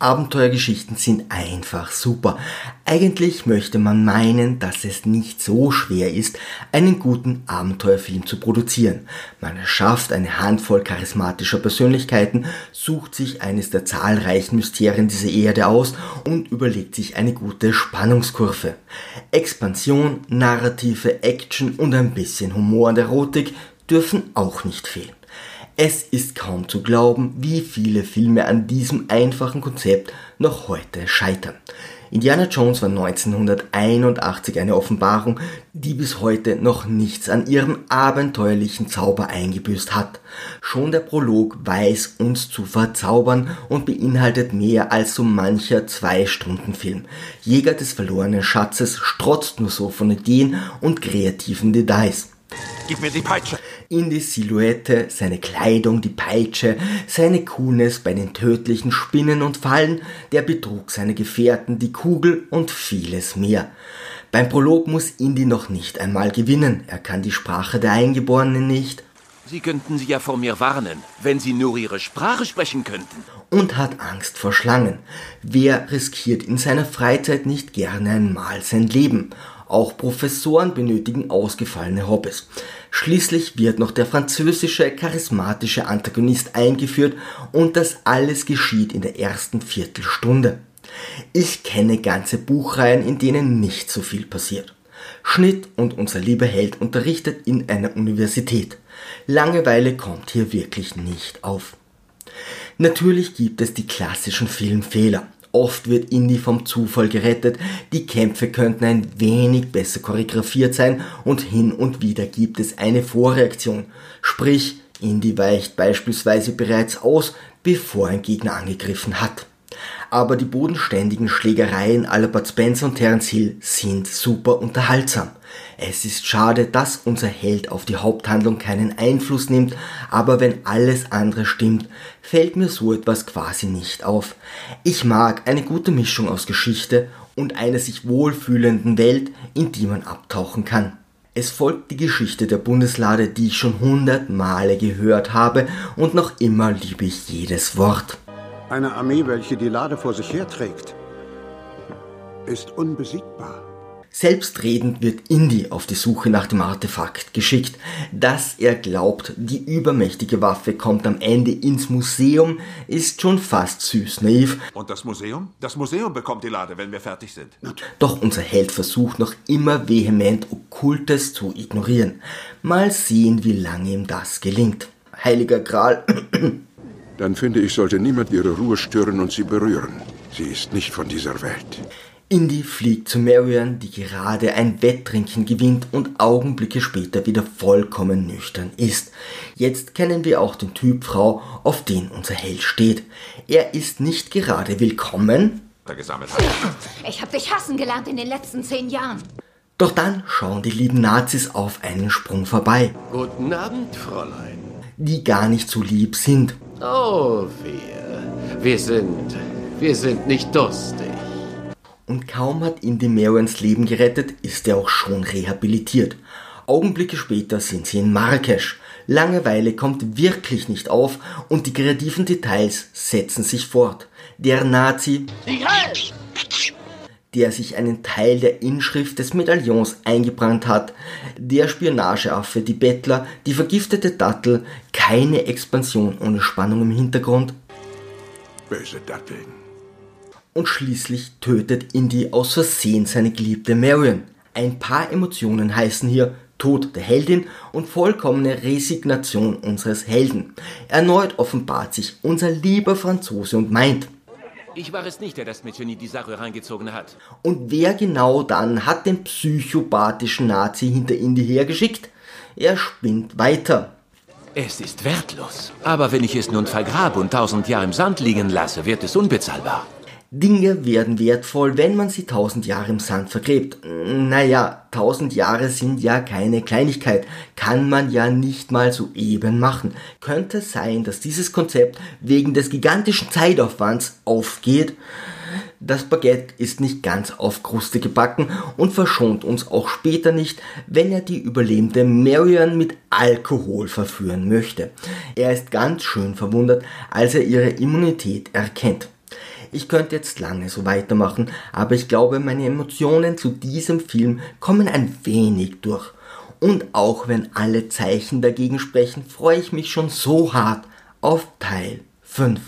Abenteuergeschichten sind einfach super. Eigentlich möchte man meinen, dass es nicht so schwer ist, einen guten Abenteuerfilm zu produzieren. Man erschafft eine Handvoll charismatischer Persönlichkeiten, sucht sich eines der zahlreichen Mysterien dieser Erde aus und überlegt sich eine gute Spannungskurve. Expansion, narrative Action und ein bisschen Humor und Erotik dürfen auch nicht fehlen. Es ist kaum zu glauben, wie viele Filme an diesem einfachen Konzept noch heute scheitern. Indiana Jones war 1981 eine Offenbarung, die bis heute noch nichts an ihrem abenteuerlichen Zauber eingebüßt hat. Schon der Prolog weiß uns zu verzaubern und beinhaltet mehr als so mancher Zwei-Stunden-Film. Jäger des verlorenen Schatzes strotzt nur so von Ideen und kreativen Details. Gib mir die Peitsche. In die Silhouette, seine Kleidung, die Peitsche, seine Coolness bei den tödlichen Spinnen und Fallen, der Betrug seiner Gefährten, die Kugel und vieles mehr. Beim Prolog muss Indy noch nicht einmal gewinnen. Er kann die Sprache der Eingeborenen nicht. Sie könnten sie ja vor mir warnen, wenn Sie nur Ihre Sprache sprechen könnten. Und hat Angst vor Schlangen. Wer riskiert in seiner Freizeit nicht gerne einmal sein Leben? Auch Professoren benötigen ausgefallene Hobbys. Schließlich wird noch der französische charismatische Antagonist eingeführt und das alles geschieht in der ersten Viertelstunde. Ich kenne ganze Buchreihen, in denen nicht so viel passiert. Schnitt und unser lieber Held unterrichtet in einer Universität. Langeweile kommt hier wirklich nicht auf. Natürlich gibt es die klassischen Filmfehler. Oft wird Indy vom Zufall gerettet, die Kämpfe könnten ein wenig besser choreografiert sein und hin und wieder gibt es eine Vorreaktion. Sprich, Indy weicht beispielsweise bereits aus, bevor ein Gegner angegriffen hat aber die bodenständigen Schlägereien aller Bud Spencer und Terence Hill sind super unterhaltsam. Es ist schade, dass unser Held auf die Haupthandlung keinen Einfluss nimmt, aber wenn alles andere stimmt, fällt mir so etwas quasi nicht auf. Ich mag eine gute Mischung aus Geschichte und einer sich wohlfühlenden Welt, in die man abtauchen kann. Es folgt die Geschichte der Bundeslade, die ich schon hundert Male gehört habe und noch immer liebe ich jedes Wort. Eine Armee, welche die Lade vor sich herträgt, ist unbesiegbar. Selbstredend wird Indy auf die Suche nach dem Artefakt geschickt. Dass er glaubt, die übermächtige Waffe kommt am Ende ins Museum, ist schon fast süß naiv. Und das Museum? Das Museum bekommt die Lade, wenn wir fertig sind. Doch unser Held versucht noch immer vehement Okkultes zu ignorieren. Mal sehen, wie lange ihm das gelingt. Heiliger Gral. Dann finde ich, sollte niemand ihre Ruhe stören und sie berühren. Sie ist nicht von dieser Welt. Indy fliegt zu Marion, die gerade ein Wetttrinken gewinnt und Augenblicke später wieder vollkommen nüchtern ist. Jetzt kennen wir auch den Typ Frau, auf den unser Held steht. Er ist nicht gerade willkommen. Ich hab dich hassen gelernt in den letzten zehn Jahren. Doch dann schauen die lieben Nazis auf einen Sprung vorbei. Guten Abend, Fräulein. Die gar nicht so lieb sind. Oh, wir. Wir sind. Wir sind nicht durstig. Und kaum hat Indy Marions Leben gerettet, ist er auch schon rehabilitiert. Augenblicke später sind sie in Marrakesch. Langeweile kommt wirklich nicht auf und die kreativen Details setzen sich fort. Der Nazi, der sich einen Teil der Inschrift des Medaillons eingebrannt hat, der Spionageaffe, die Bettler, die vergiftete Dattel, keine Expansion ohne Spannung im Hintergrund. Böse Datteln. Und schließlich tötet Indy aus Versehen seine geliebte Marion. Ein paar Emotionen heißen hier Tod der Heldin und vollkommene Resignation unseres Helden. Erneut offenbart sich unser lieber Franzose und meint, ich war es nicht, der das Mädchen in die Sache reingezogen hat. Und wer genau dann hat den psychopathischen Nazi hinter Indy hergeschickt? Er spinnt weiter. Es ist wertlos. Aber wenn ich es nun vergrabe und tausend Jahre im Sand liegen lasse, wird es unbezahlbar. Dinge werden wertvoll, wenn man sie tausend Jahre im Sand vergräbt. Naja, tausend Jahre sind ja keine Kleinigkeit, kann man ja nicht mal so eben machen. Könnte sein, dass dieses Konzept wegen des gigantischen Zeitaufwands aufgeht. Das Baguette ist nicht ganz auf Kruste gebacken und verschont uns auch später nicht, wenn er die überlebende Marion mit Alkohol verführen möchte. Er ist ganz schön verwundert, als er ihre Immunität erkennt. Ich könnte jetzt lange so weitermachen, aber ich glaube, meine Emotionen zu diesem Film kommen ein wenig durch. Und auch wenn alle Zeichen dagegen sprechen, freue ich mich schon so hart auf Teil 5.